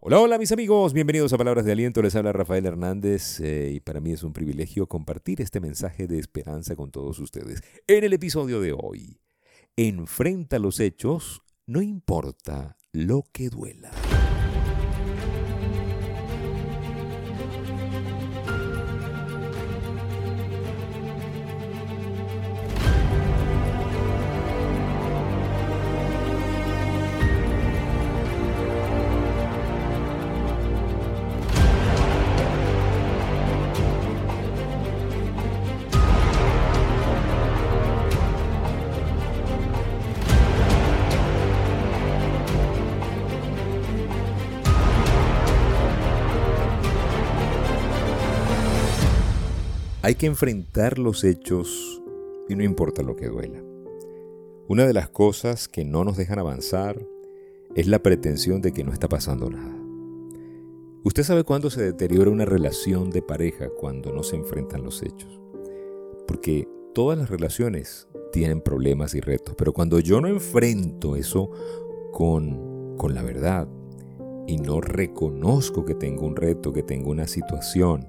Hola, hola mis amigos, bienvenidos a Palabras de Aliento, les habla Rafael Hernández eh, y para mí es un privilegio compartir este mensaje de esperanza con todos ustedes. En el episodio de hoy, enfrenta los hechos, no importa lo que duela. Hay que enfrentar los hechos y no importa lo que duela. Una de las cosas que no nos dejan avanzar es la pretensión de que no está pasando nada. Usted sabe cuándo se deteriora una relación de pareja cuando no se enfrentan los hechos. Porque todas las relaciones tienen problemas y retos, pero cuando yo no enfrento eso con, con la verdad y no reconozco que tengo un reto, que tengo una situación,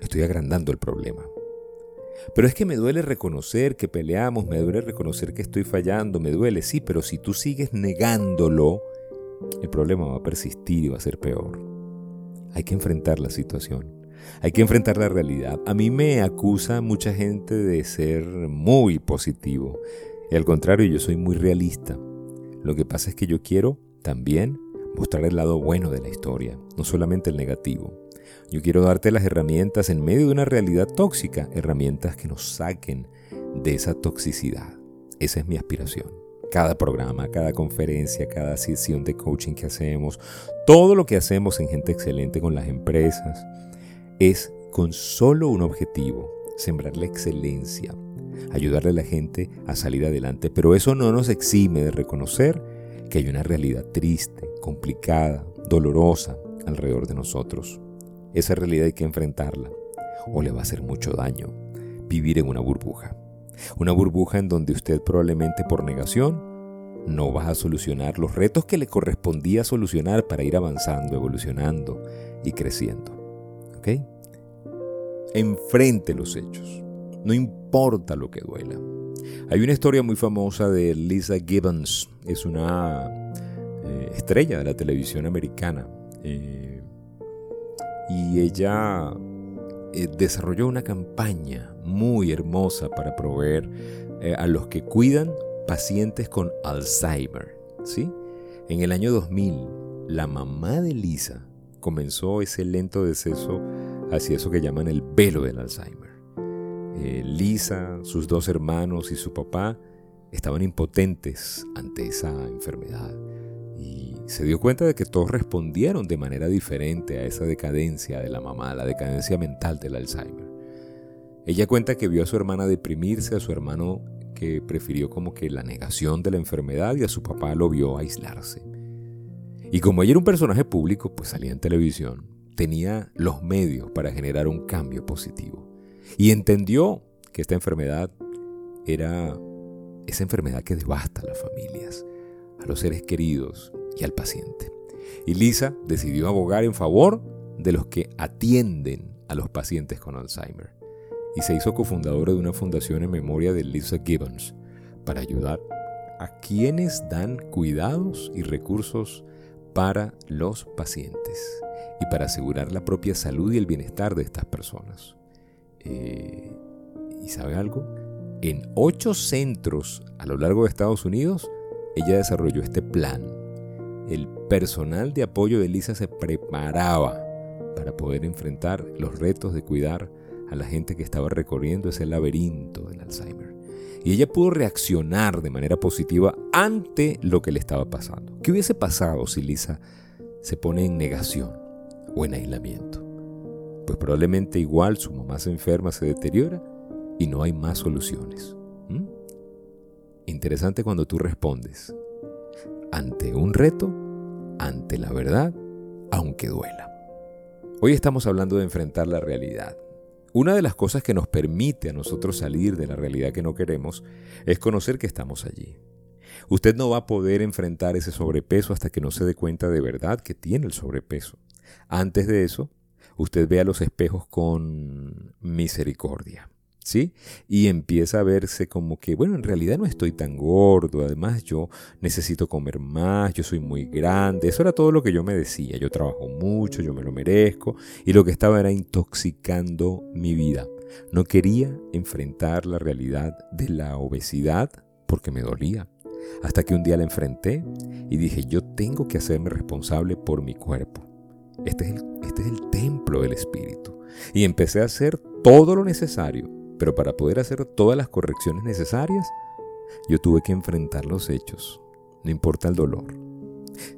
estoy agrandando el problema. Pero es que me duele reconocer que peleamos, me duele reconocer que estoy fallando, me duele, sí, pero si tú sigues negándolo, el problema va a persistir y va a ser peor. Hay que enfrentar la situación, hay que enfrentar la realidad. A mí me acusa mucha gente de ser muy positivo y al contrario, yo soy muy realista. Lo que pasa es que yo quiero también mostrar el lado bueno de la historia, no solamente el negativo. Yo quiero darte las herramientas en medio de una realidad tóxica, herramientas que nos saquen de esa toxicidad. Esa es mi aspiración. Cada programa, cada conferencia, cada sesión de coaching que hacemos, todo lo que hacemos en Gente Excelente con las empresas, es con solo un objetivo, sembrar la excelencia, ayudarle a la gente a salir adelante. Pero eso no nos exime de reconocer que hay una realidad triste, complicada, dolorosa alrededor de nosotros. Esa realidad hay que enfrentarla o le va a hacer mucho daño vivir en una burbuja. Una burbuja en donde usted probablemente por negación no va a solucionar los retos que le correspondía solucionar para ir avanzando, evolucionando y creciendo. ¿Ok? Enfrente los hechos. No importa lo que duela. Hay una historia muy famosa de Lisa Gibbons. Es una eh, estrella de la televisión americana. Eh, y ella eh, desarrolló una campaña muy hermosa para proveer eh, a los que cuidan pacientes con Alzheimer. ¿sí? En el año 2000, la mamá de Lisa comenzó ese lento deceso hacia eso que llaman el velo del Alzheimer. Eh, Lisa, sus dos hermanos y su papá estaban impotentes ante esa enfermedad se dio cuenta de que todos respondieron de manera diferente a esa decadencia de la mamá, la decadencia mental del Alzheimer. Ella cuenta que vio a su hermana deprimirse, a su hermano que prefirió como que la negación de la enfermedad y a su papá lo vio aislarse. Y como ella era un personaje público, pues salía en televisión, tenía los medios para generar un cambio positivo. Y entendió que esta enfermedad era esa enfermedad que devasta a las familias, a los seres queridos, y al paciente. Y Lisa decidió abogar en favor de los que atienden a los pacientes con Alzheimer y se hizo cofundadora de una fundación en memoria de Lisa Gibbons para ayudar a quienes dan cuidados y recursos para los pacientes y para asegurar la propia salud y el bienestar de estas personas. Eh, ¿Y sabe algo? En ocho centros a lo largo de Estados Unidos, ella desarrolló este plan personal de apoyo de Lisa se preparaba para poder enfrentar los retos de cuidar a la gente que estaba recorriendo ese laberinto del Alzheimer. Y ella pudo reaccionar de manera positiva ante lo que le estaba pasando. ¿Qué hubiese pasado si Lisa se pone en negación o en aislamiento? Pues probablemente igual su mamá se enferma, se deteriora y no hay más soluciones. Interesante cuando tú respondes ante un reto, ante la verdad, aunque duela. Hoy estamos hablando de enfrentar la realidad. Una de las cosas que nos permite a nosotros salir de la realidad que no queremos es conocer que estamos allí. Usted no va a poder enfrentar ese sobrepeso hasta que no se dé cuenta de verdad que tiene el sobrepeso. Antes de eso, usted ve a los espejos con misericordia. Y empieza a verse como que, bueno, en realidad no estoy tan gordo, además yo necesito comer más, yo soy muy grande, eso era todo lo que yo me decía, yo trabajo mucho, yo me lo merezco, y lo que estaba era intoxicando mi vida. No quería enfrentar la realidad de la obesidad porque me dolía, hasta que un día la enfrenté y dije, yo tengo que hacerme responsable por mi cuerpo. Este es, el, este es el templo del Espíritu. Y empecé a hacer todo lo necesario, pero para poder hacer todas las correcciones necesarias, yo tuve que enfrentar los hechos, no importa el dolor.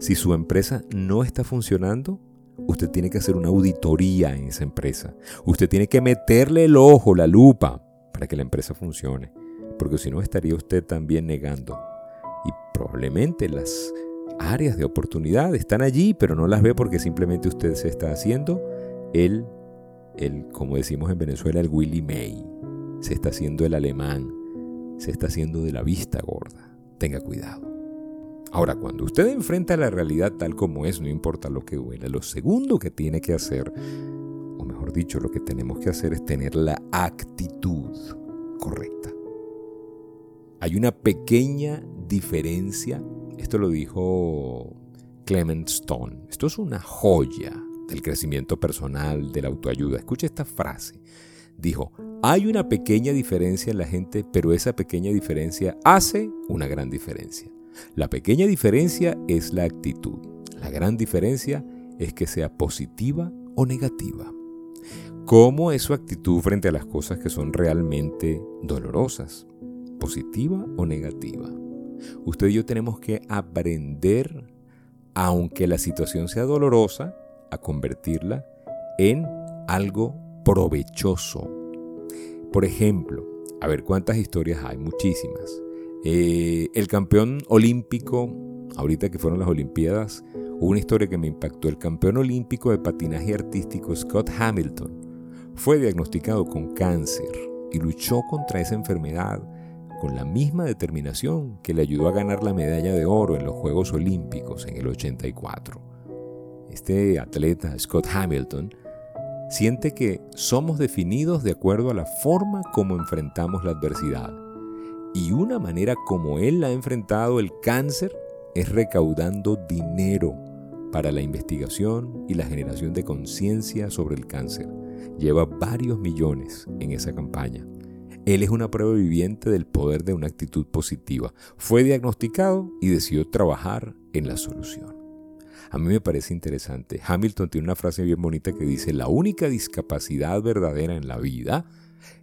Si su empresa no está funcionando, usted tiene que hacer una auditoría en esa empresa. Usted tiene que meterle el ojo, la lupa, para que la empresa funcione. Porque si no, estaría usted también negando. Y probablemente las áreas de oportunidad están allí, pero no las ve porque simplemente usted se está haciendo el, el como decimos en Venezuela, el Willy May. Se está haciendo el alemán. Se está haciendo de la vista gorda. Tenga cuidado. Ahora, cuando usted enfrenta la realidad tal como es, no importa lo que duela, lo segundo que tiene que hacer, o mejor dicho, lo que tenemos que hacer es tener la actitud correcta. Hay una pequeña diferencia esto lo dijo Clement Stone. Esto es una joya del crecimiento personal, de la autoayuda. Escucha esta frase. Dijo, hay una pequeña diferencia en la gente, pero esa pequeña diferencia hace una gran diferencia. La pequeña diferencia es la actitud. La gran diferencia es que sea positiva o negativa. ¿Cómo es su actitud frente a las cosas que son realmente dolorosas? ¿Positiva o negativa? Usted y yo tenemos que aprender, aunque la situación sea dolorosa, a convertirla en algo provechoso. Por ejemplo, a ver cuántas historias hay, muchísimas. Eh, el campeón olímpico, ahorita que fueron las Olimpiadas, hubo una historia que me impactó. El campeón olímpico de patinaje artístico Scott Hamilton fue diagnosticado con cáncer y luchó contra esa enfermedad con la misma determinación que le ayudó a ganar la medalla de oro en los Juegos Olímpicos en el 84. Este atleta, Scott Hamilton, siente que somos definidos de acuerdo a la forma como enfrentamos la adversidad. Y una manera como él ha enfrentado el cáncer es recaudando dinero para la investigación y la generación de conciencia sobre el cáncer. Lleva varios millones en esa campaña. Él es una prueba viviente del poder de una actitud positiva. Fue diagnosticado y decidió trabajar en la solución. A mí me parece interesante. Hamilton tiene una frase bien bonita que dice, la única discapacidad verdadera en la vida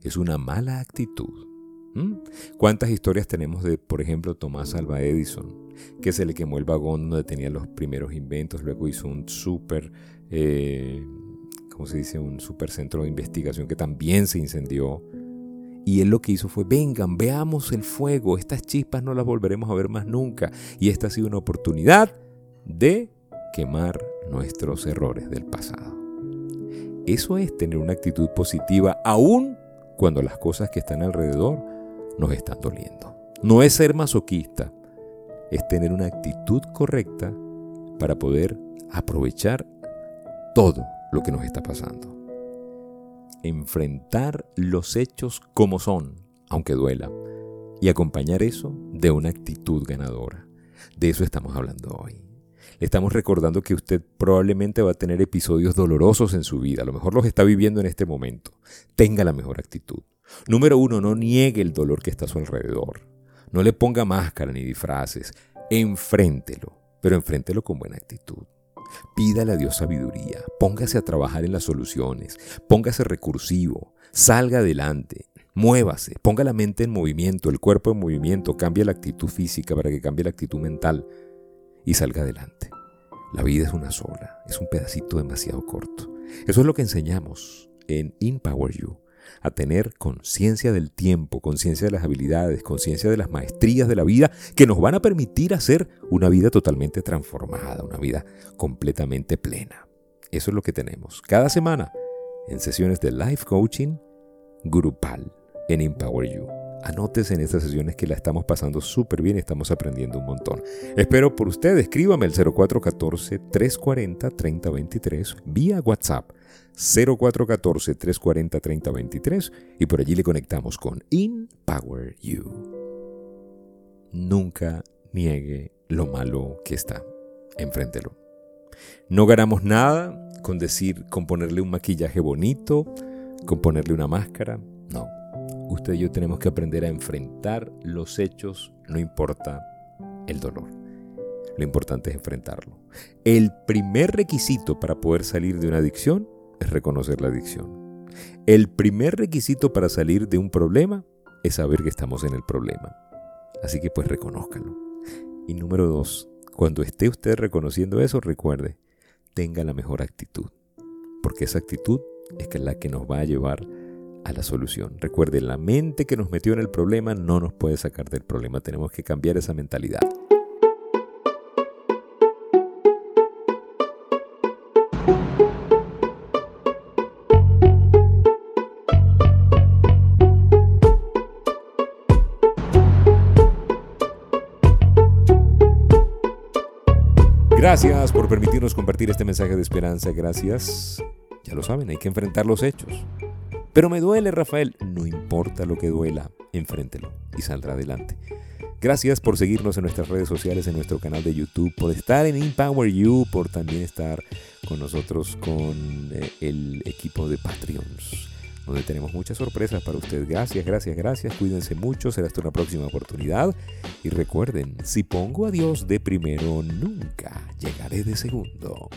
es una mala actitud. ¿Mm? ¿Cuántas historias tenemos de, por ejemplo, Tomás Alva Edison, que se le quemó el vagón donde tenía los primeros inventos, luego hizo un súper, eh, ¿cómo se dice? Un super centro de investigación que también se incendió. Y él lo que hizo fue, vengan, veamos el fuego, estas chispas no las volveremos a ver más nunca. Y esta ha sido una oportunidad de quemar nuestros errores del pasado. Eso es tener una actitud positiva aún cuando las cosas que están alrededor nos están doliendo. No es ser masoquista, es tener una actitud correcta para poder aprovechar todo lo que nos está pasando enfrentar los hechos como son, aunque duela, y acompañar eso de una actitud ganadora. De eso estamos hablando hoy. Le estamos recordando que usted probablemente va a tener episodios dolorosos en su vida, a lo mejor los está viviendo en este momento. Tenga la mejor actitud. Número uno, no niegue el dolor que está a su alrededor. No le ponga máscara ni disfraces. Enfréntelo, pero enfréntelo con buena actitud. Pídale a Dios sabiduría, póngase a trabajar en las soluciones, póngase recursivo, salga adelante, muévase, ponga la mente en movimiento, el cuerpo en movimiento, cambie la actitud física para que cambie la actitud mental y salga adelante. La vida es una sola, es un pedacito demasiado corto. Eso es lo que enseñamos en Empower You a tener conciencia del tiempo, conciencia de las habilidades, conciencia de las maestrías de la vida que nos van a permitir hacer una vida totalmente transformada, una vida completamente plena. Eso es lo que tenemos cada semana en sesiones de life coaching grupal en Empower You. Anótese en estas sesiones que la estamos pasando súper bien estamos aprendiendo un montón. Espero por usted, escríbame al 0414-340-3023 vía WhatsApp 0414-340-3023 y por allí le conectamos con Empower You. Nunca niegue lo malo que está. Enfréntelo. No ganamos nada con decir, con ponerle un maquillaje bonito, con ponerle una máscara. Usted y yo tenemos que aprender a enfrentar los hechos, no importa el dolor. Lo importante es enfrentarlo. El primer requisito para poder salir de una adicción es reconocer la adicción. El primer requisito para salir de un problema es saber que estamos en el problema. Así que pues reconózcalo. Y número dos, cuando esté usted reconociendo eso, recuerde, tenga la mejor actitud. Porque esa actitud es la que nos va a llevar a la solución. Recuerde, la mente que nos metió en el problema no nos puede sacar del problema. Tenemos que cambiar esa mentalidad. Gracias por permitirnos compartir este mensaje de esperanza. Gracias. Ya lo saben, hay que enfrentar los hechos. Pero me duele, Rafael. No importa lo que duela, enfréntelo y saldrá adelante. Gracias por seguirnos en nuestras redes sociales, en nuestro canal de YouTube, por estar en Empower You, por también estar con nosotros con eh, el equipo de Patreons donde tenemos muchas sorpresas para ustedes. Gracias, gracias, gracias. Cuídense mucho. Será hasta una próxima oportunidad. Y recuerden, si pongo a Dios de primero, nunca llegaré de segundo.